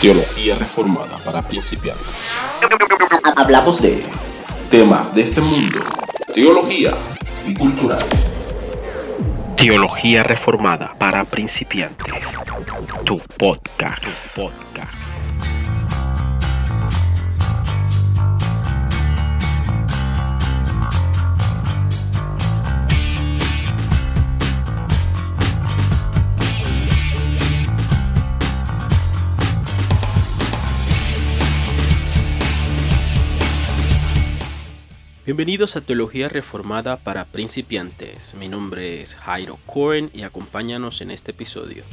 Teología reformada para principiantes. Hablamos de Temas de este mundo, teología y culturales. Teología reformada para principiantes. Tu podcast. Tu podcast. Bienvenidos a Teología Reformada para Principiantes. Mi nombre es Jairo Cohen y acompáñanos en este episodio.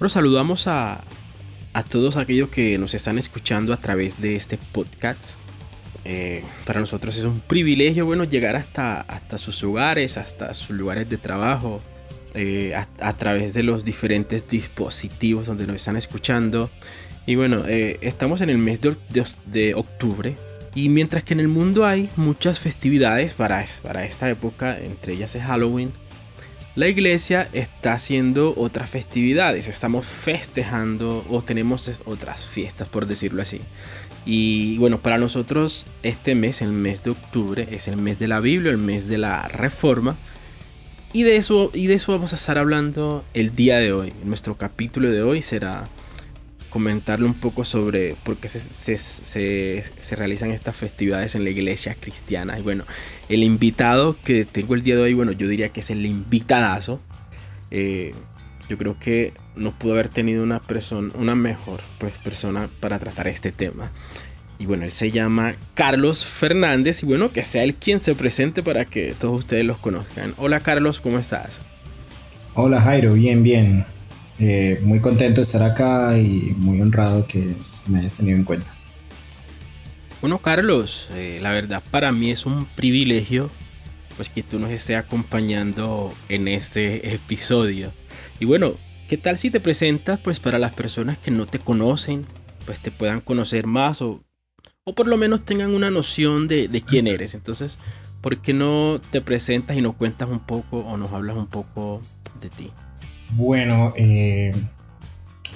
Bueno, saludamos a, a todos aquellos que nos están escuchando a través de este podcast. Eh, para nosotros es un privilegio, bueno, llegar hasta, hasta sus hogares, hasta sus lugares de trabajo, eh, a, través de los diferentes dispositivos donde nos están escuchando. Y bueno, eh, estamos en el mes de, octubre. Y mientras que en el mundo hay muchas festividades para, para esta época, entre ellas es Halloween, la iglesia está haciendo otras festividades. Estamos festejando o tenemos otras fiestas, por decirlo así. Y bueno, para nosotros este mes, el mes de octubre, es el mes de la Biblia, el mes de la Reforma. Y de eso, y de eso vamos a estar hablando el día de hoy. Nuestro capítulo de hoy será comentarle un poco sobre por qué se, se, realizan estas festividades en la iglesia cristiana. Y bueno, el invitado que tengo el día de hoy, bueno, yo diría que es el invitadazo. Eh, yo creo que no pudo haber tenido una persona, una mejor pues, persona para tratar este tema. Y bueno, él se llama Carlos Fernández y bueno, que sea él quien se presente para que todos ustedes los conozcan. Hola Carlos, ¿cómo estás? Hola Jairo, bien, bien. Eh, muy contento de estar acá y muy honrado que me hayas tenido en cuenta. Bueno Carlos, eh, la verdad para mí es un privilegio pues que tú nos estés acompañando en este episodio. Y bueno, ¿qué tal si te presentas pues para las personas que no te conocen, pues te puedan conocer más o o por lo menos tengan una noción de, quién eres. Entonces, ¿por qué no te presentas y nos cuentas un poco o nos hablas un poco de ti? Bueno, eh,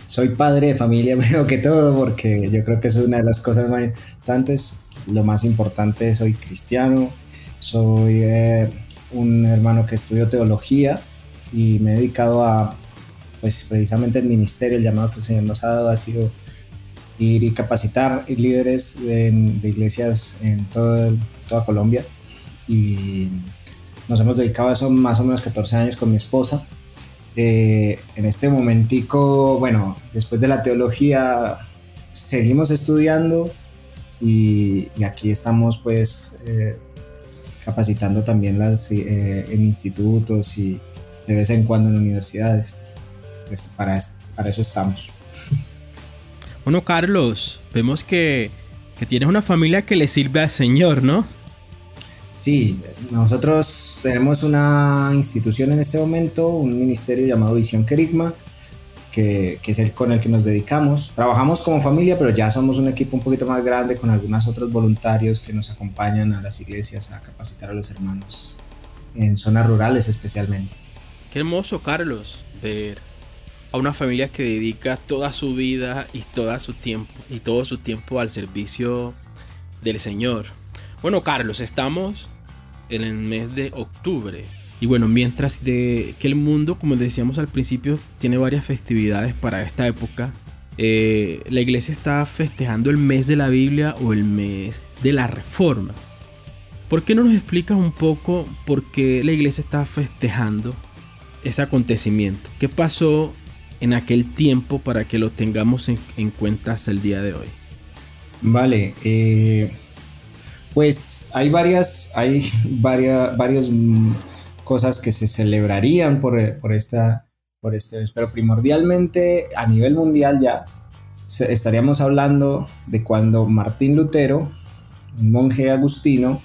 soy padre de familia primero que todo porque yo creo que es una de las cosas más importantes. Lo más importante, soy cristiano, soy eh, un hermano que estudió teología y me he dedicado a, pues precisamente el ministerio, el llamado que el Señor nos ha dado ha sido ir y capacitar líderes de, iglesias en toda Colombia. Y nos hemos dedicado a eso más o menos 14 años con mi esposa. Eh, en este momentico, bueno, después de la teología, seguimos estudiando y, aquí estamos pues eh, capacitando también las, eh, en institutos y de vez en cuando en universidades. Pues para, para eso estamos. Bueno, Carlos, vemos que, tienes una familia que le sirve al Señor, ¿no? Sí, nosotros tenemos una institución en este momento, un ministerio llamado Visión Kerigma, que, es el con el que nos dedicamos. Trabajamos como familia, pero ya somos un equipo un poquito más grande con algunos otros voluntarios que nos acompañan a las iglesias a capacitar a los hermanos en zonas rurales especialmente. Qué hermoso, Carlos, ver a una familia que dedica toda su vida y su tiempo y todo su tiempo al servicio del Señor. Bueno, Carlos, estamos en el mes de octubre. Y bueno, mientras que el mundo, como decíamos al principio, tiene varias festividades para esta época, eh, la iglesia está festejando el mes de la Biblia o el mes de la Reforma. ¿Por qué no nos explicas un poco por qué la iglesia está festejando ese acontecimiento? ¿Qué pasó en aquel tiempo para que lo tengamos en, cuenta hasta el día de hoy? Vale, eh, pues hay varias, hay varias, varias cosas que se celebrarían por, esta, por este, pero primordialmente a nivel mundial ya estaríamos hablando de cuando Martín Lutero, un monje agustino,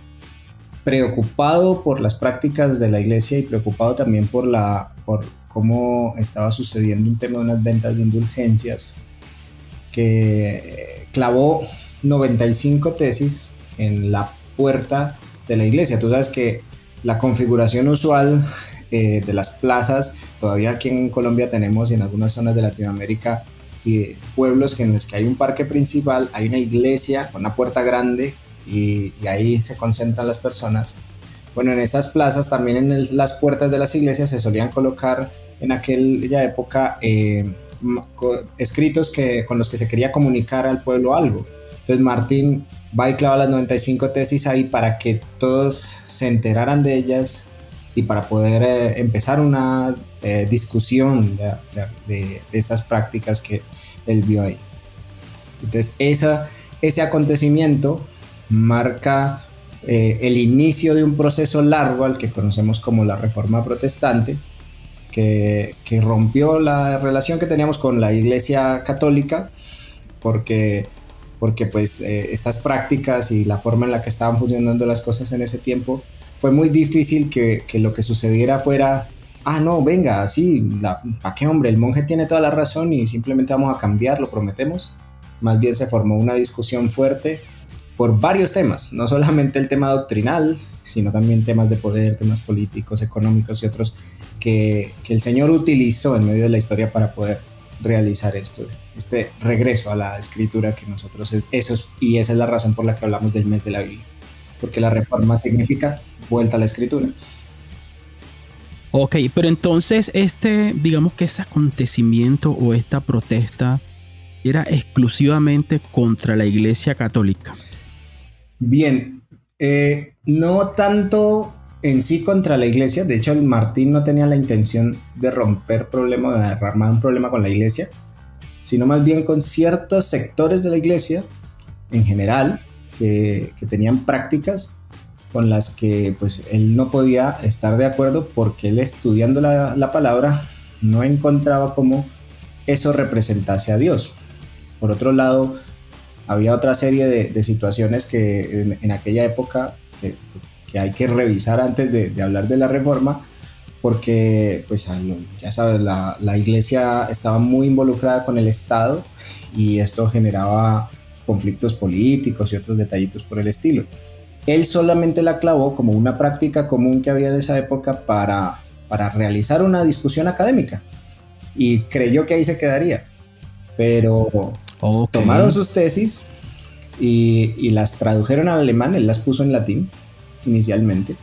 preocupado por las prácticas de la iglesia y preocupado también por la, por, cómo estaba sucediendo un tema de unas ventas de indulgencias que clavó 95 tesis en la puerta de la iglesia. Tú sabes que la configuración usual eh, de las plazas. Todavía aquí en Colombia tenemos y en algunas zonas de Latinoamérica y pueblos en los que hay un parque principal, hay una iglesia con una puerta grande y, ahí se concentran las personas. Bueno, en estas plazas también en las puertas de las iglesias se solían colocar en aquella época eh, escritos que, con los que se quería comunicar al pueblo algo. Entonces Martín va y clava las 95 tesis ahí para que todos se enteraran de ellas y para poder eh, empezar una eh, discusión de, estas prácticas que él vio ahí. Entonces esa, ese acontecimiento marca el inicio de un proceso largo al que conocemos como la Reforma Protestante, que, rompió la relación que teníamos con la Iglesia Católica, porque, porque pues eh, estas prácticas y la forma en la que estaban funcionando las cosas en ese tiempo, fue muy difícil que, que lo que sucediera fuera, ah, no, venga, sí, ¿para qué hombre? El monje tiene toda la razón y simplemente vamos a cambiar, lo prometemos. Más bien se formó una discusión fuerte por varios temas, no solamente el tema doctrinal, sino también temas de poder, temas políticos, económicos y otros que, el Señor utilizó en medio de la historia para poder realizar esto, este regreso a la escritura que nosotros es, eso y esa es la razón por la que hablamos del mes de la Biblia, porque la reforma significa vuelta a la escritura. Ok, pero entonces este, digamos que ese acontecimiento o esta protesta era exclusivamente contra la Iglesia Católica. Bien, eh, no tanto en sí contra la iglesia. De hecho, Martín no tenía la intención de romper problema, de armar un problema con la iglesia, sino más bien con ciertos sectores de la iglesia en general que, tenían prácticas con las que pues él no podía estar de acuerdo porque él estudiando la, palabra no encontraba cómo eso representase a Dios. Por otro lado, había otra serie de, situaciones que en, aquella época que, que hay que revisar antes de, hablar de la reforma, porque, pues, ya sabes, la, la, iglesia estaba muy involucrada con el Estado y esto generaba conflictos políticos y otros detallitos por el estilo. Él solamente la clavó como una práctica común que había en esa época para, para realizar una discusión académica y creyó que ahí se quedaría. Pero tomaron sus tesis y, y, las tradujeron al alemán, él las puso en latín inicialmente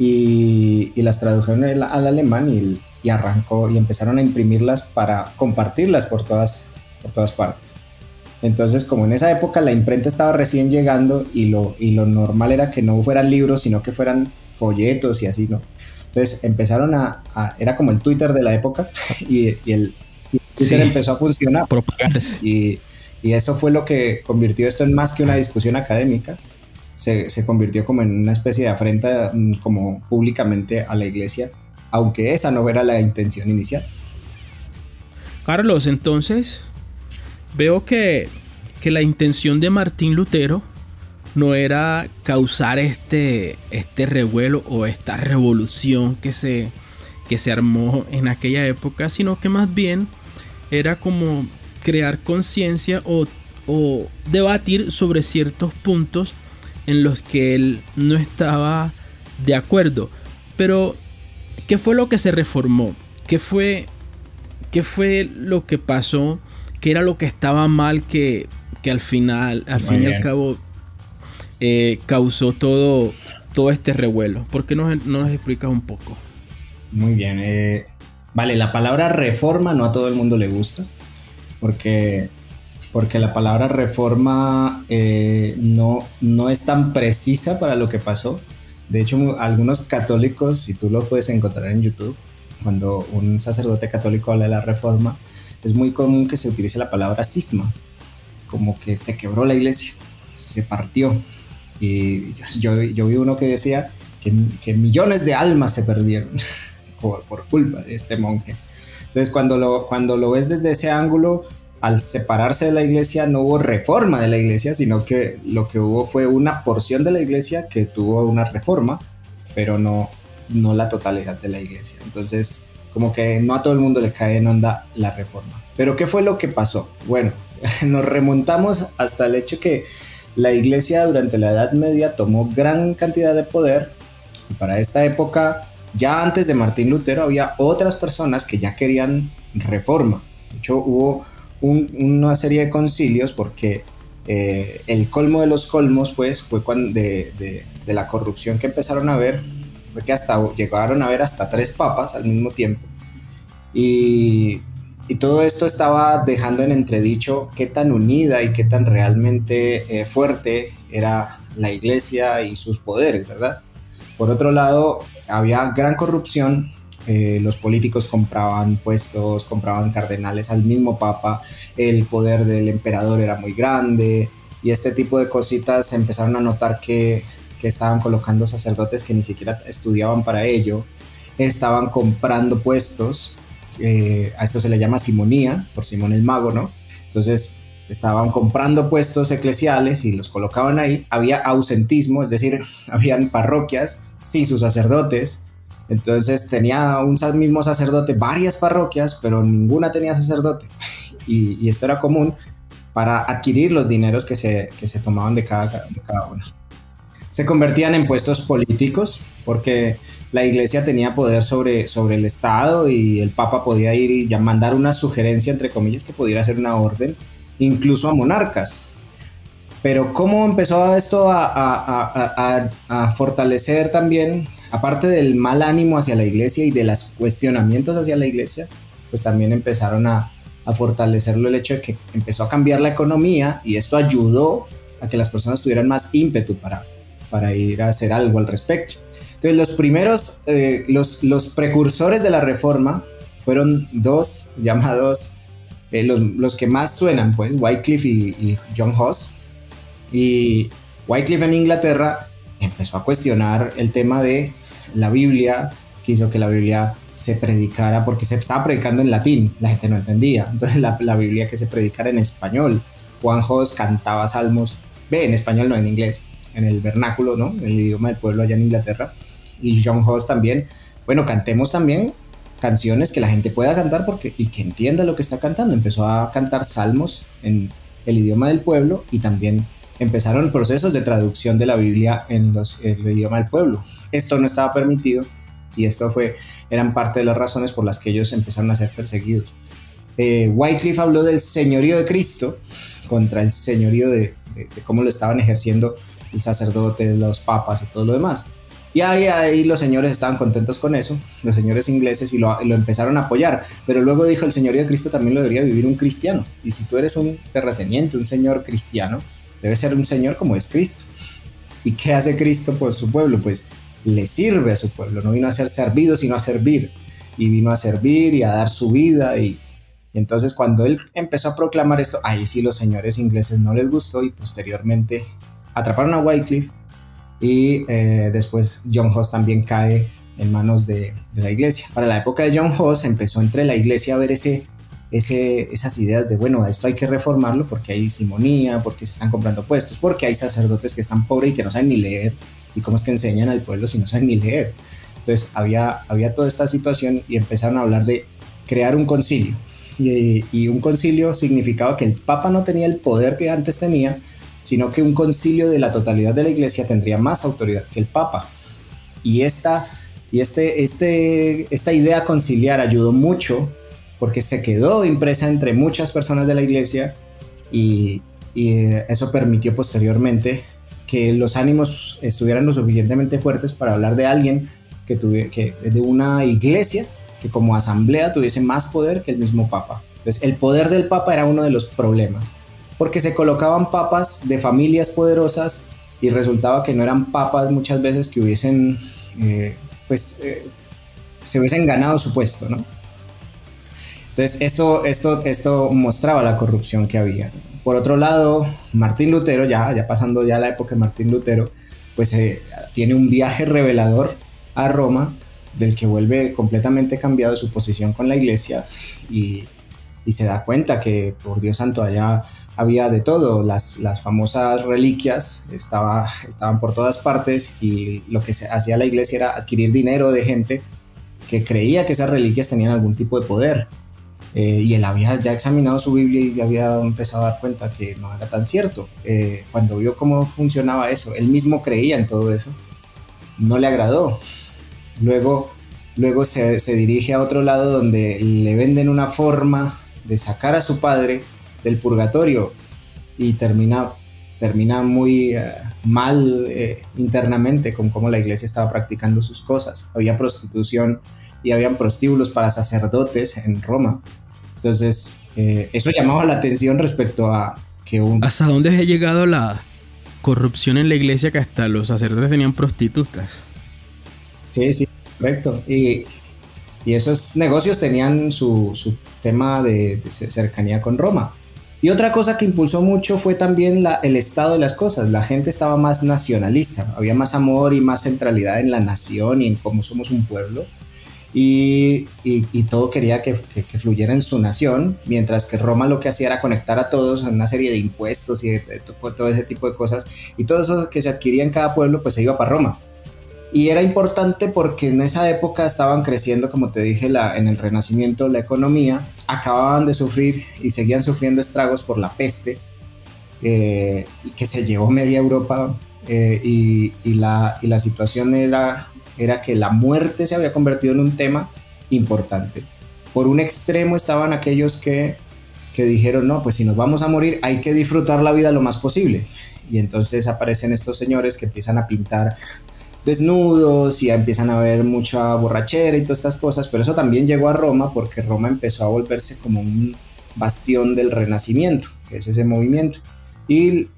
y, las tradujeron al, alemán y, arrancó y empezaron a imprimirlas para compartirlas por todas, por todas partes. Entonces, como en esa época la imprenta estaba recién llegando y lo, y lo normal era que no fueran libros, sino que fueran folletos y así, ¿no? Entonces empezaron a, era como el Twitter de la época y, el Twitter empezó a funcionar. Y, y eso fue lo que convirtió esto en más que una discusión académica, se, convirtió como en una especie de afrenta mm, como públicamente a la iglesia, aunque esa no era la intención inicial. Carlos, entonces veo que, la intención de Martín Lutero no era causar este, este revuelo o esta revolución que se, que se armó en aquella época, sino que más bien era como crear conciencia o, o, debatir sobre ciertos puntos en los que él no estaba de acuerdo. Pero, ¿qué fue lo que se reformó? ¿Qué fue, qué fue lo que pasó? ¿Qué era lo que estaba mal que, que al final, al fin y al cabo, eh, causó todo, todo este revuelo? ¿Por qué nos, nos explicas un poco? Muy bien. Eh, vale, la palabra reforma no a todo el mundo le gusta. Porque porque la palabra reforma eh, no, no es tan precisa para lo que pasó. De hecho, algunos católicos, si tú lo puedes encontrar en YouTube, cuando un sacerdote católico habla de la reforma, es muy común que se utilice la palabra cisma, como que se quebró la iglesia, se partió. Y yo, yo, vi uno que decía que, que millones de almas se perdieron por, por, culpa de este monje. Entonces, cuando lo, cuando lo ves desde ese ángulo, al separarse de la iglesia no hubo reforma de la iglesia, sino que lo que hubo fue una porción de la iglesia que tuvo una reforma, pero no, no la totalidad de la iglesia. Entonces, como que no a todo el mundo le cae en onda la reforma. Pero ¿qué fue lo que pasó? Bueno, nos remontamos hasta el hecho que la iglesia durante la Edad Media tomó gran cantidad de poder. Para esta época ya antes de Martín Lutero había otras personas que ya querían reforma. De hecho, hubo una serie de concilios porque eh, el colmo de los colmos, pues, fue cuando de, la corrupción que empezaron a ver, fue que hasta llegaron a ver hasta tres papas al mismo tiempo. Y, y todo esto estaba dejando en entredicho qué tan unida y qué tan realmente eh, fuerte era la iglesia y sus poderes, ¿verdad? Por otro lado, había gran corrupción eh, los políticos compraban puestos, compraban cardenales al mismo papa, el poder del emperador era muy grande y este tipo de cositas se empezaron a notar que, estaban colocando sacerdotes que ni siquiera estudiaban para ello, estaban comprando puestos, eh, a esto se le llama simonía, por Simón el Mago, ¿no? Entonces estaban comprando puestos eclesiales y los colocaban ahí, había ausentismo, es decir, habían parroquias sin sus sacerdotes, entonces tenía un mismo sacerdote varias parroquias, pero ninguna tenía sacerdote. Y, esto era común para adquirir los dineros que se, que se tomaban de cada, de cada una. Se convertían en puestos políticos porque la iglesia tenía poder sobre, sobre el Estado y el Papa podía ir y mandar una sugerencia, entre comillas, que pudiera ser una orden, incluso a monarcas. Pero cómo empezó esto a, fortalecer también, aparte del mal ánimo hacia la iglesia y de los cuestionamientos hacia la iglesia, pues también empezaron a, fortalecerlo el hecho de que empezó a cambiar la economía y esto ayudó a que las personas tuvieran más ímpetu para, ir a hacer algo al respecto. Entonces los primeros, eh, los, precursores de la reforma fueron dos llamados, eh, los, los, que más suenan, pues, Wycliffe y, y John Hoss y Wycliffe en Inglaterra empezó a cuestionar el tema de la Biblia, quiso que la Biblia se predicara porque se estaba predicando en latín, la gente no entendía. Entonces la, Biblia que se predicara en español. Juan Jos cantaba salmos, ve, en español no en inglés, en el vernáculo, ¿no? En el idioma del pueblo allá en Inglaterra. Y John Hoss también, bueno, cantemos también canciones que la gente pueda cantar porque, y que entienda lo que está cantando. Empezó a cantar salmos en el idioma del pueblo y también empezaron procesos de traducción de la Biblia en, los, el idioma del pueblo. Esto no estaba permitido y esto fue, eran parte de las razones por las que ellos empezaron a ser perseguidos. Eh, Wycliffe habló del señorío de Cristo contra el señorío de, cómo lo estaban ejerciendo los sacerdotes, los papas y todo lo demás. Y ahí, ahí los señores estaban contentos con eso, los señores ingleses, y lo, lo, empezaron a apoyar. Pero luego dijo, el señorío de Cristo también lo debería vivir un cristiano. Y si tú eres un terrateniente, un señor cristiano, Debe ser un Señor como es Cristo. ¿Y qué hace Cristo por su pueblo? Pues le sirve a su pueblo. No vino a ser servido, sino a servir. Y vino a servir y a dar su vida. Y, entonces cuando él empezó a proclamar esto, ahí sí los señores ingleses no les gustó y posteriormente atraparon a Wycliffe. Y eh, después John Hoss también cae en manos de, la iglesia. Para la época de John Hoss empezó entre la iglesia a ver ese ese, esas ideas de, bueno, esto hay que reformarlo porque hay simonía, porque se están comprando puestos, porque hay sacerdotes que están pobres y que no saben ni leer, y cómo es que enseñan al pueblo si no saben ni leer. Entonces había, había toda esta situación y empezaron a hablar de crear un concilio. Y, y, un concilio significaba que el Papa no tenía el poder que antes tenía, sino que un concilio de la totalidad de la iglesia tendría más autoridad que el Papa. Y esta, y este, este, esta idea conciliar ayudó mucho porque se quedó impresa entre muchas personas de la iglesia y, eso permitió posteriormente que los ánimos estuvieran lo suficientemente fuertes para hablar de alguien que, tuviera, que de una iglesia que como asamblea tuviese más poder que el mismo papa. Entonces el poder del papa era uno de los problemas, porque se colocaban papas de familias poderosas y resultaba que no eran papas muchas veces que hubiesen, eh, pues, eh, se hubiesen ganado su puesto, ¿no? Entonces, esto, esto, esto mostraba la corrupción que había. Por otro lado, Martín Lutero, ya, ya pasando ya la época de Martín Lutero, pues eh, tiene un viaje revelador a Roma, del que vuelve completamente cambiado su posición con la iglesia y, y se da cuenta que, por Dios santo, allá había de todo, las, las famosas reliquias estaba, estaban por todas partes y lo que se hacía la iglesia era adquirir dinero de gente que creía que esas reliquias tenían algún tipo de poder eh, y él había ya examinado su Biblia y ya había empezado a dar cuenta que no era tan cierto. Eh, cuando vio cómo funcionaba eso, él mismo creía en todo eso, no le agradó. Luego luego se, se dirige a otro lado donde le venden una forma de sacar a su padre del purgatorio y termina, termina muy eh, mal eh, internamente con cómo la iglesia estaba practicando sus cosas. Había prostitución y habían prostíbulos para sacerdotes en Roma. Entonces, eh, eso llamaba la atención respecto a que un... ¿Hasta dónde ha llegado la corrupción en la iglesia que hasta los sacerdotes tenían prostitutas? Sí, sí, correcto. Y, y esos negocios tenían su, su tema de, de cercanía con Roma. Y otra cosa que impulsó mucho fue también la, el estado de las cosas. La gente estaba más nacionalista, había más amor y más centralidad en la nación y en cómo somos un pueblo. Y, y, y todo quería que, que, que, fluyera en su nación, mientras que Roma lo que hacía era conectar a todos en una serie de impuestos y de, de, de todo ese tipo de cosas. Y todo eso que se adquiría en cada pueblo, pues se iba para Roma. Y era importante porque en esa época estaban creciendo, como te dije, la, en el Renacimiento la economía, acababan de sufrir y seguían sufriendo estragos por la peste, eh, que se llevó media Europa, eh, y, y, la, y la situación era, era que la muerte se había convertido en un tema importante. Por un extremo estaban aquellos que, que dijeron, no, pues si nos vamos a morir hay que disfrutar la vida lo más posible. Y entonces aparecen estos señores que empiezan a pintar desnudos y empiezan a ver mucha borrachera y todas estas cosas, pero eso también llegó a Roma porque Roma empezó a volverse como un bastión del renacimiento, que es ese movimiento. Y,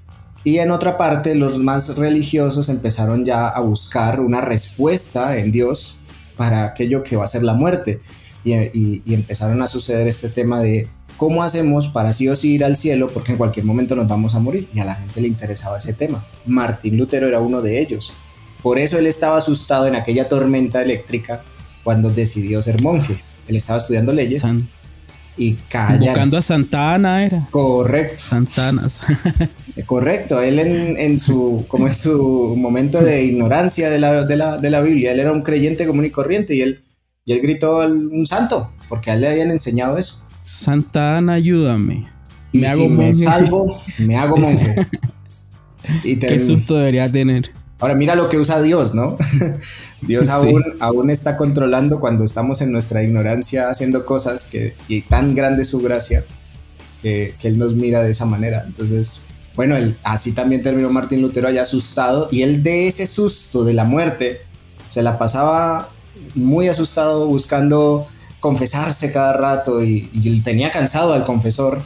y en otra parte los más religiosos empezaron ya a buscar una respuesta en Dios para aquello que va a ser la muerte. Y, empezaron a suceder este tema de cómo hacemos para sí o sí ir al cielo porque en cualquier momento nos vamos a morir. Y a la gente le interesaba ese tema. Martín Lutero era uno de ellos. Por eso él estaba asustado en aquella tormenta eléctrica cuando decidió ser monje. Él estaba estudiando leyes San... y calla. Buscando a Santa Ana era. Correcto. Santa Ana. Correcto. Él en, en, su, como en su momento de ignorancia de la, de, la, de la Biblia, él era un creyente común y corriente y él, y él gritó un santo, porque a él le habían enseñado eso. Santa Ana, ayúdame. Y me hago si monje. me salvo, me hago monje. y Qué susto debería tener. Ahora mira lo que usa Dios, ¿no? Dios sí. aún, aún está controlando cuando estamos en nuestra ignorancia haciendo cosas que, y tan grande su gracia que, que Él nos mira de esa manera. Entonces, bueno, él, así también terminó Martín Lutero allá asustado y él de ese susto de la muerte se la pasaba muy asustado buscando confesarse cada rato y, y tenía cansado al confesor,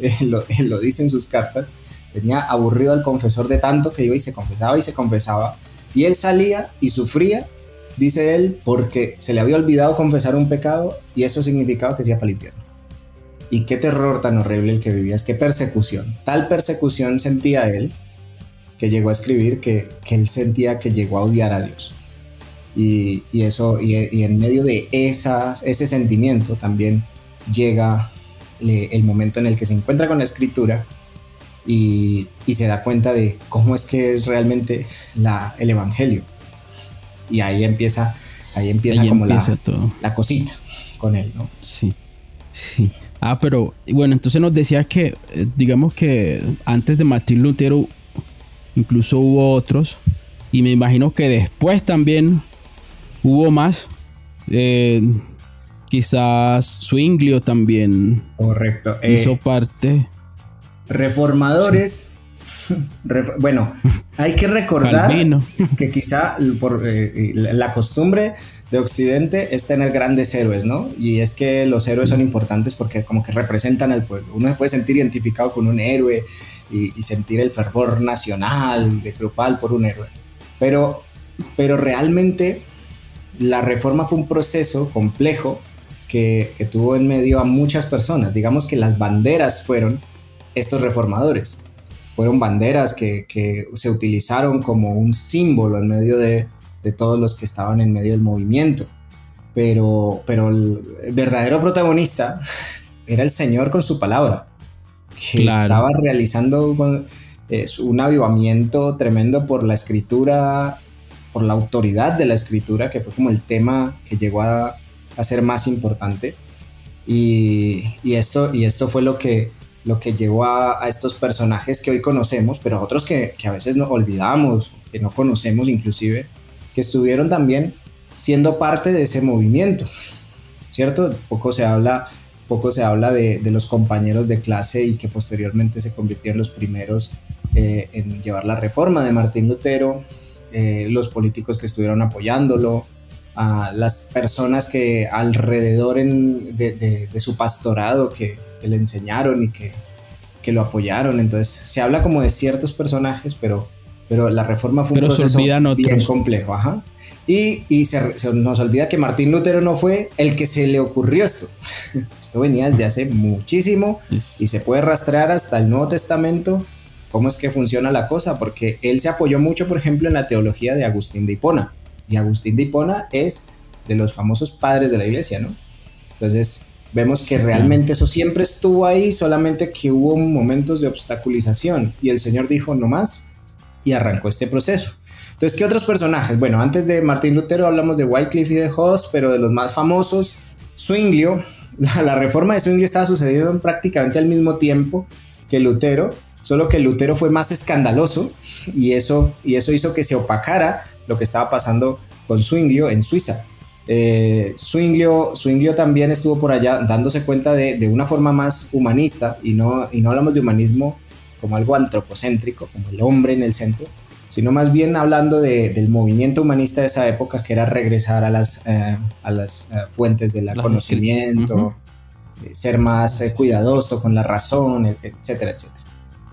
lo, él lo dice en sus cartas tenía aburrido al confesor de tanto que iba y se confesaba y se confesaba. Y él salía y sufría, dice él, porque se le había olvidado confesar un pecado y eso significaba que se iba para el infierno. Y qué terror tan horrible el que vivías, qué persecución. Tal persecución sentía él que llegó a escribir que, que él sentía que llegó a odiar a Dios. Y, y eso, y, en medio de esas, ese sentimiento también llega le, el momento en el que se encuentra con la escritura y, y, se da cuenta de cómo es que es realmente la, el Evangelio. Y ahí empieza, ahí empieza ahí como empieza la, todo. la cosita con él, ¿no? Sí. Sí. Ah, pero bueno, entonces nos decías que, eh, digamos que antes de Martín Lutero, incluso hubo otros, y me imagino que después también hubo más. Eh, quizás Zwinglio también Correcto. hizo Eh, parte. Reformadores. Sí. Ref, bueno, hay que recordar que quizá por eh, la costumbre de Occidente es tener grandes héroes, ¿no? Y es que los héroes son importantes porque como que representan al pueblo. Uno se puede sentir identificado con un héroe y, y sentir el fervor nacional, de grupal por un héroe. Pero, pero realmente la reforma fue un proceso complejo que, que tuvo en medio a muchas personas. Digamos que las banderas fueron estos reformadores. Fueron banderas que, que, se utilizaron como un símbolo en medio de, de, todos los que estaban en medio del movimiento. Pero, pero el verdadero protagonista era el Señor con su palabra, que claro. estaba realizando eh, un avivamiento tremendo por la escritura, por la autoridad de la escritura, que fue como el tema que llegó a, a ser más importante. Y, y, esto, y esto fue lo que, lo que llevó a, estos personajes que hoy conocemos, pero otros que, que a veces no olvidamos, que no conocemos inclusive, que estuvieron también siendo parte de ese movimiento, ¿cierto? Poco se habla, poco se habla de, los compañeros de clase y que posteriormente se convirtieron los primeros eh, en llevar la reforma de Martín Lutero, eh, los políticos que estuvieron apoyándolo, a las personas que alrededor de, su pastorado que, le enseñaron y que, que, lo apoyaron. Entonces se habla como de ciertos personajes, pero, pero la reforma fue un proceso bien complejo. Ajá. Y, y se, nos olvida que Martín Lutero no fue el que se le ocurrió esto. Esto venía desde hace muchísimo y se puede rastrear hasta el Nuevo Testamento cómo es que funciona la cosa, porque él se apoyó mucho, por ejemplo, en la teología de Agustín de Hipona. Y Agustín de Hipona es de los famosos padres de la iglesia, ¿no? Entonces, vemos que realmente eso siempre estuvo ahí, solamente que hubo momentos de obstaculización y el Señor dijo no más y arrancó este proceso. Entonces, ¿qué otros personajes? Bueno, antes de Martín Lutero hablamos de Wycliffe y de Hoss, pero de los más famosos, Zwinglio, la, la reforma de Zwinglio estaba sucediendo prácticamente al mismo tiempo que Lutero, solo que Lutero fue más escandaloso y eso, y eso hizo que se opacara lo que estaba pasando con Zwinglio en Suiza. Eh, Zwinglio, también estuvo por allá dándose cuenta de, una forma más humanista y no, y no hablamos de humanismo como algo antropocéntrico, como el hombre en el centro, sino más bien hablando del movimiento humanista de esa época que era regresar a las, eh, a las eh, fuentes del conocimiento, ser más cuidadoso con la razón, etcétera, etcétera.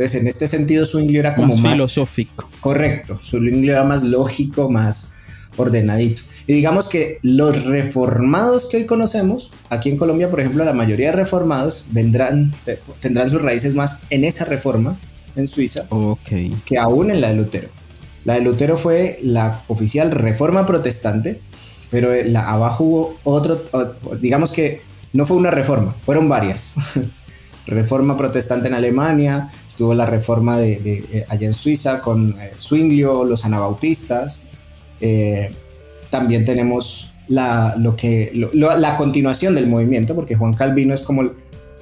Entonces, en este sentido, Zwingli era como más, filosófico. Correcto, Zwingli era más lógico, más ordenadito. Y digamos que los reformados que hoy conocemos, aquí en Colombia, por ejemplo, la mayoría de reformados vendrán, tendrán sus raíces más en esa reforma en Suiza que aún en la de Lutero. La de Lutero fue la oficial reforma protestante, pero la, abajo hubo otro, digamos que no fue una reforma, fueron varias. reforma protestante en Alemania, estuvo la reforma de, eh, allá en Suiza con eh, Zwinglio, los anabautistas. Eh, también tenemos la, lo que, la continuación del movimiento, porque Juan Calvino es como,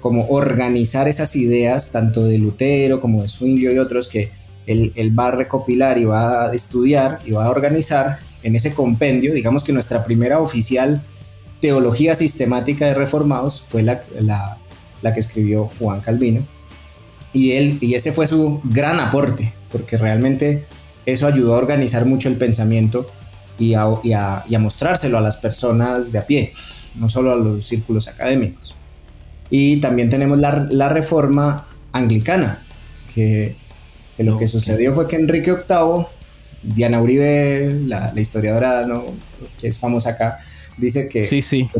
como organizar esas ideas, tanto de Lutero como de Zwinglio y otros, que él, él va a recopilar y va a estudiar y va a organizar en ese compendio. Digamos que nuestra primera oficial teología sistemática de reformados fue la, la la que escribió Juan Calvino. Y, él, y ese fue su gran aporte, porque realmente eso ayudó a organizar mucho el pensamiento y a, y a, mostrárselo a las personas de a pie, no solo a los círculos académicos. Y también tenemos la, la reforma anglicana, que, lo que sucedió fue que Enrique VIII, Diana Uribe, la, la historiadora ¿no? que es famosa acá, dice que,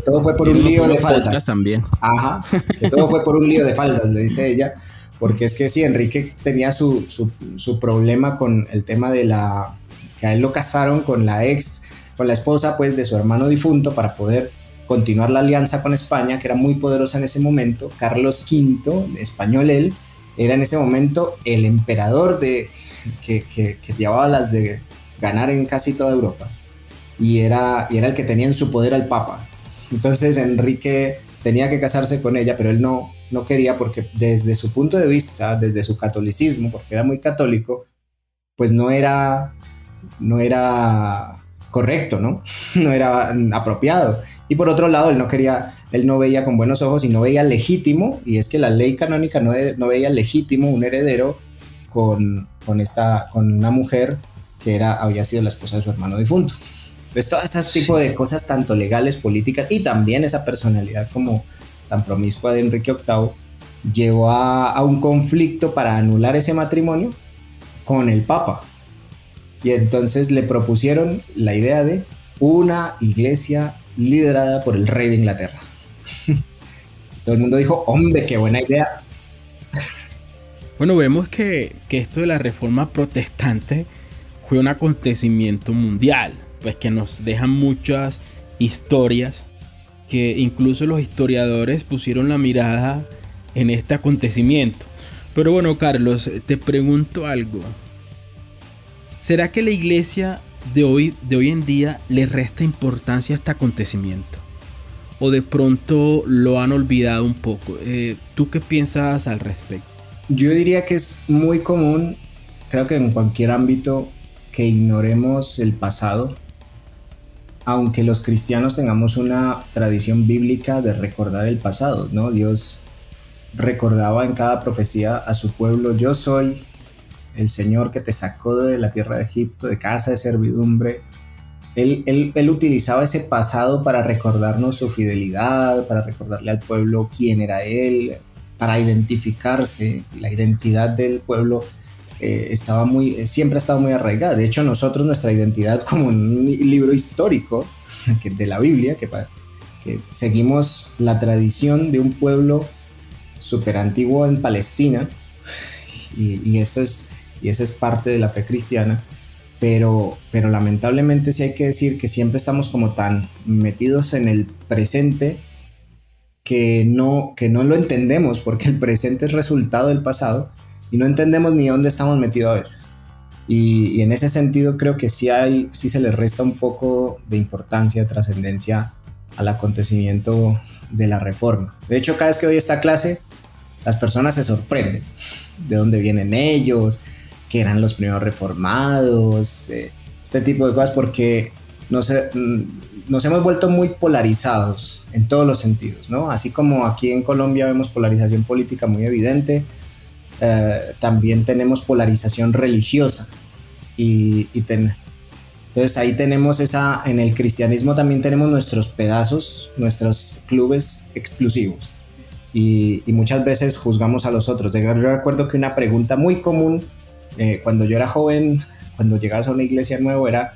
todo fue por un lío de faldas. También. Ajá, que todo fue por un lío de faldas, le dice ella, porque es que sí, Enrique tenía su, su, problema con el tema de la, que a él lo casaron con la ex, con la esposa pues de su hermano difunto para poder continuar la alianza con España, que era muy poderosa en ese momento, Carlos V, español él, era en ese momento el emperador de, que, que, que llevaba las de ganar en casi toda Europa. Y era, y era el que tenía en su poder al Papa. Entonces Enrique tenía que casarse con ella, pero él no, no quería porque desde su punto de vista, desde su catolicismo, porque era muy católico, pues no era, no era correcto, ¿no? No era apropiado. Y por otro lado, él no quería, él no veía con buenos ojos y no veía legítimo, y es que la ley canónica no, no veía legítimo un heredero con, con, esta, con una mujer que era, había sido la esposa de su hermano difunto. Pues todo ese tipo de cosas, tanto legales, políticas y también esa personalidad como tan promiscua de Enrique VIII, llevó a, un conflicto para anular ese matrimonio con el Papa. Y entonces le propusieron la idea de una iglesia liderada por el rey de Inglaterra. Todo el mundo dijo, hombre, qué buena idea. Bueno, vemos que, que esto de la reforma protestante fue un acontecimiento mundial pues que nos dejan muchas historias que incluso los historiadores pusieron la mirada en este acontecimiento. Pero bueno, Carlos, te pregunto algo. ¿Será que la iglesia de hoy, de hoy en día le resta importancia a este acontecimiento? ¿O de pronto lo han olvidado un poco? Eh, ¿Tú qué piensas al respecto? Yo diría que es muy común, creo que en cualquier ámbito, que ignoremos el pasado aunque los cristianos tengamos una tradición bíblica de recordar el pasado, ¿no? Dios recordaba en cada profecía a su pueblo, yo soy el Señor que te sacó de la tierra de Egipto, de casa de servidumbre. Él, él, utilizaba ese pasado para recordarnos su fidelidad, para recordarle al pueblo quién era Él, para identificarse. La identidad del pueblo eh, estaba muy, siempre ha estado muy arraigada. De hecho, nosotros, nuestra identidad como un libro histórico de la Biblia, que, que seguimos la tradición de un pueblo súper antiguo en Palestina, y, y, eso es y esa es parte de la fe cristiana, pero, pero lamentablemente sí hay que decir que siempre estamos como tan metidos en el presente que no, que no lo entendemos, porque el presente es resultado del pasado y no entendemos ni dónde estamos metidos a veces. Y, en ese sentido creo que sí, hay, sí se le resta un poco de importancia, trascendencia al acontecimiento de la reforma. De hecho, cada vez que doy esta clase, las personas se sorprenden de dónde vienen ellos, que eran los primeros reformados, eh, este tipo de cosas, porque nos, mm, nos hemos vuelto muy polarizados en todos los sentidos, ¿no? Así como aquí en Colombia vemos polarización política muy evidente, eh, también tenemos polarización religiosa. Y, entonces ahí tenemos esa, en el cristianismo también tenemos nuestros pedazos, nuestros clubes exclusivos. Y, y muchas veces juzgamos a los otros. Yo recuerdo que una pregunta muy común eh, cuando yo era joven, cuando llegabas a una iglesia nueva, era,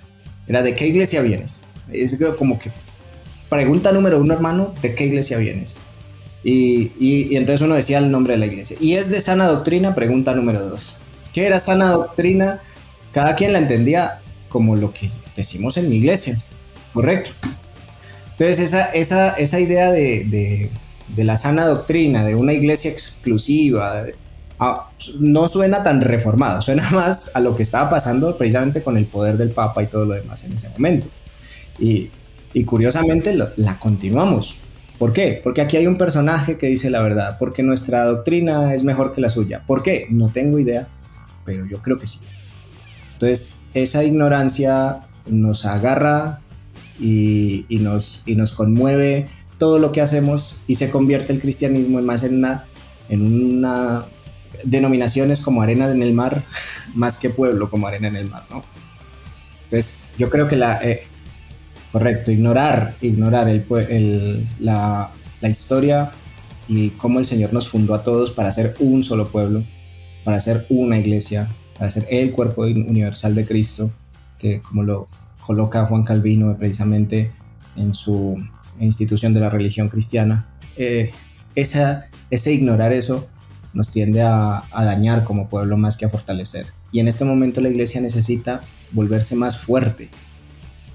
era ¿de qué iglesia vienes? Es como que pregunta número uno, hermano, ¿de qué iglesia vienes? Y, y, entonces uno decía el nombre de la iglesia. ¿Y es de sana doctrina? Pregunta número dos. ¿Qué era sana doctrina? Cada quien la entendía como lo que decimos en mi iglesia, ¿correcto? Entonces esa, esa, esa idea de, de, de, la sana doctrina, de una iglesia exclusiva, Ah, no suena tan reformado, suena más a lo que estaba pasando precisamente con el poder del Papa y todo lo demás en ese momento. Y, curiosamente la continuamos. ¿Por qué? Porque aquí hay un personaje que dice la verdad, porque nuestra doctrina es mejor que la suya. ¿Por qué? No tengo idea, pero yo creo que sí. Entonces, esa ignorancia nos agarra y, nos, y nos conmueve todo lo que hacemos y se convierte el cristianismo en más en una, en una denominaciones como arena en el mar más que pueblo como arena en el mar, ¿no? Entonces, yo creo que la... Eh, correcto, ignorar, ignorar el, la, la historia y cómo el Señor nos fundó a todos para ser un solo pueblo, para ser una iglesia, para ser el cuerpo universal de Cristo, que como lo coloca Juan Calvino precisamente en su institución de la religión cristiana, eh, ese ignorar eso nos tiende a, dañar como pueblo más que a fortalecer. Y en este momento la iglesia necesita volverse más fuerte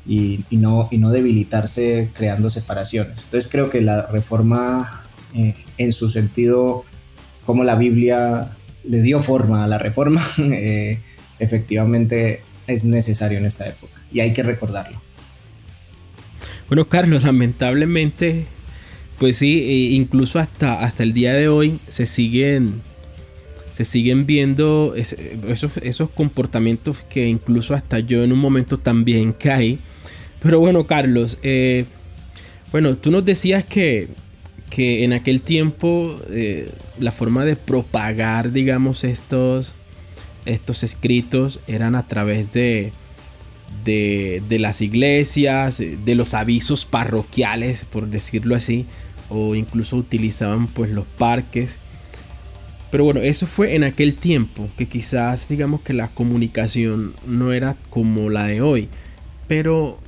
y, no, y no debilitarse creando separaciones. Entonces creo que la reforma eh, en su sentido, como la Biblia le dio forma a la reforma, eh, efectivamente es necesario en esta época y hay que recordarlo. Bueno, Carlos, lamentablemente pues sí, e incluso hasta, hasta el día de hoy se siguen, se siguen viendo esos, esos comportamientos que incluso hasta yo en un momento también caí. Pero bueno, Carlos, eh, bueno, tú nos decías que, que en aquel tiempo eh, la forma de propagar, digamos, estos, estos escritos eran a través de, de, de, las iglesias, de los avisos parroquiales, por decirlo así o incluso utilizaban pues los parques. Pero bueno, eso fue en aquel tiempo, que quizás digamos que la comunicación no era como la de hoy. Pero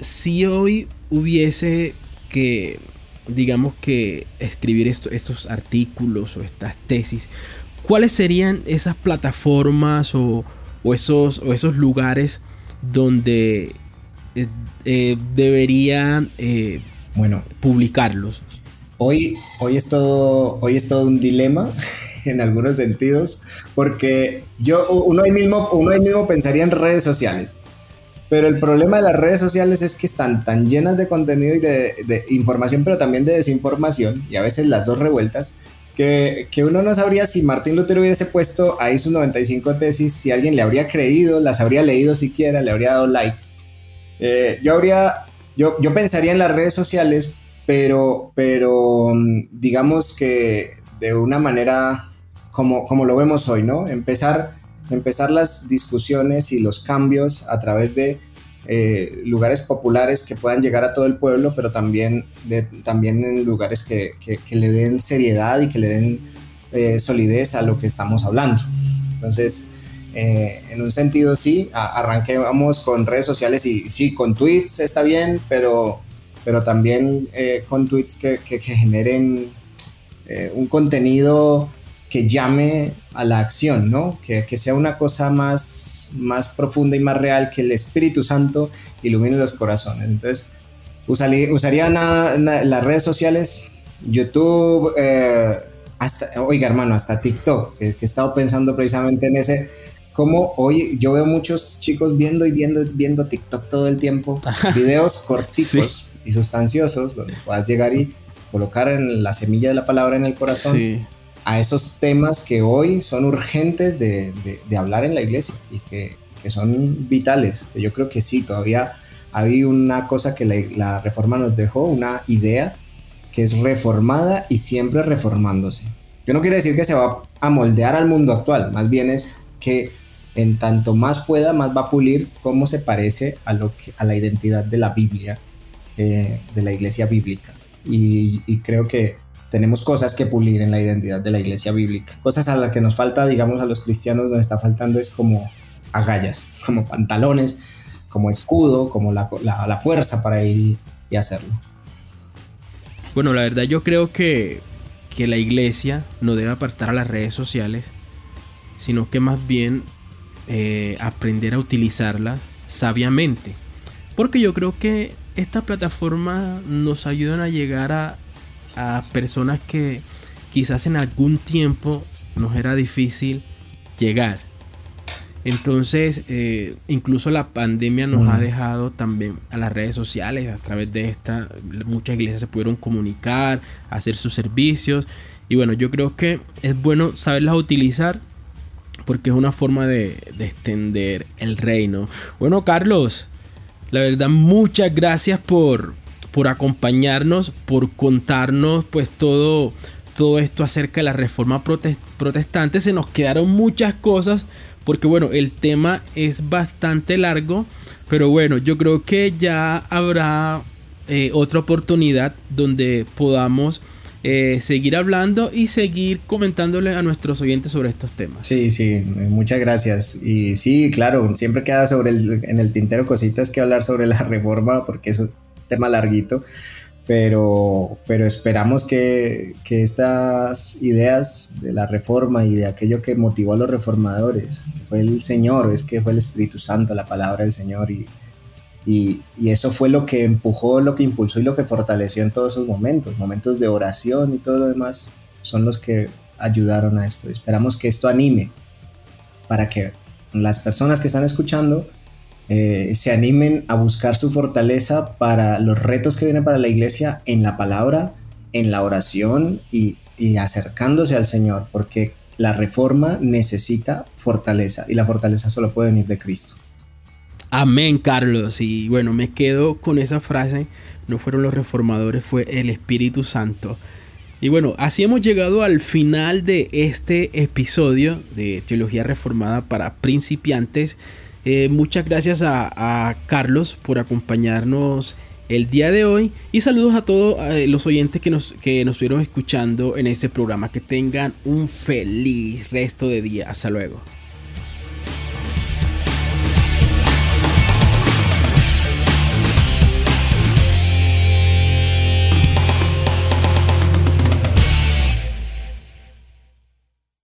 si hoy hubiese que, digamos que escribir estos artículos o estas tesis, ¿cuáles serían esas plataformas o, esos, o esos lugares donde eh, eh, deberían eh, bueno, publicarlos? Hoy, hoy, es todo, hoy es todo un dilema en algunos sentidos, porque yo, uno ahí mismo, uno ahí mismo pensaría en redes sociales, pero el problema de las redes sociales es que están tan llenas de contenido y de, información, pero también de desinformación, y a veces las dos revueltas, que, que, uno no sabría si Martín Lutero hubiese puesto ahí sus 95 tesis, si alguien le habría creído, las habría leído siquiera, le habría dado like. Eh, yo habría yo, yo pensaría en las redes sociales, pero, pero mm, digamos que de una manera como, como lo vemos hoy, ¿no? Empezar, empezar las discusiones y los cambios a través de eh, lugares populares que puedan llegar a todo el pueblo, pero también, de, también en lugares que, que, le den seriedad y que le den eh, solidez a lo que estamos hablando. Entonces, eh, en un sentido sí, arranquemos con redes sociales y sí, con tweets está bien, pero, pero también con tweets que, que generen un contenido que llame a la acción, ¿no? Que, que, sea una cosa más, más profunda y más real, que el Espíritu Santo ilumine los corazones. Entonces, usaría, usaría las redes sociales, YouTube, eh, hasta, oiga hermano, hasta TikTok, que, he estado pensando precisamente en ese, como hoy yo veo muchos chicos viendo y viendo, viendo TikTok todo el tiempo, videos cortitos y sustanciosos, donde puedas llegar y colocar en la semilla de la palabra en el corazón. Sí a esos temas que hoy son urgentes de, de, hablar en la iglesia y que, que, son vitales. Yo creo que sí, todavía hay una cosa que la, reforma nos dejó, una idea que es reformada y siempre reformándose. Yo no quiero decir que se va a moldear al mundo actual, más bien es que en tanto más pueda, más va a pulir cómo se parece a, lo que, a la identidad de la Biblia, eh, de la iglesia bíblica. Y creo que tenemos cosas que pulir en la identidad de la iglesia bíblica. Cosas a las que nos falta, digamos, a los cristianos nos está faltando es como agallas, como pantalones, como escudo, como la, la, fuerza para ir y hacerlo. Bueno, la verdad yo creo que, que la iglesia no debe apartar a las redes sociales, sino que más bien eh, aprender a utilizarlas sabiamente. Porque yo creo que estas plataformas nos ayudan a llegar a, a personas que quizás en algún tiempo nos era difícil llegar. Entonces, eh, incluso la pandemia nos ha dejado también a las redes sociales, a través de esta, muchas iglesias se pudieron comunicar, hacer sus servicios. Y bueno, yo creo que es bueno saberlas utilizar porque es una forma de, de extender el reino. Bueno, Carlos, la verdad, muchas gracias por, por acompañarnos, por contarnos pues todo, todo esto acerca de la reforma protestante. Se nos quedaron muchas cosas porque bueno, el tema es bastante largo, pero bueno, yo creo que ya habrá eh, otra oportunidad donde podamos eh, seguir hablando y seguir comentándole a nuestros oyentes sobre estos temas. Sí, sí, muchas gracias. Y sí, claro, siempre queda sobre el, en el tintero cositas que hablar sobre la reforma, porque eso tema larguito, pero, pero esperamos que, que, estas ideas de la reforma y de aquello que motivó a los reformadores, que fue el Señor, es que fue el Espíritu Santo, la palabra del Señor, y, y, y, eso fue lo que empujó, lo que impulsó y lo que fortaleció en todos esos momentos, momentos de oración y todo lo demás, son los que ayudaron a esto. Esperamos que esto anime para que las personas que están escuchando eh, se animen a buscar su fortaleza para los retos que vienen para la iglesia en la palabra, en la oración y, y acercándose al Señor, porque la reforma necesita fortaleza y la fortaleza solo puede venir de Cristo. Amén, Carlos. Y bueno, me quedo con esa frase. No fueron los reformadores, fue el Espíritu Santo. Y bueno, así hemos llegado al final de este episodio de Teología Reformada para principiantes. Eh, muchas gracias a, Carlos por acompañarnos el día de hoy y saludos a todos eh, los oyentes que nos, que nos estuvieron escuchando en este programa. Que tengan un feliz resto de día. Hasta luego.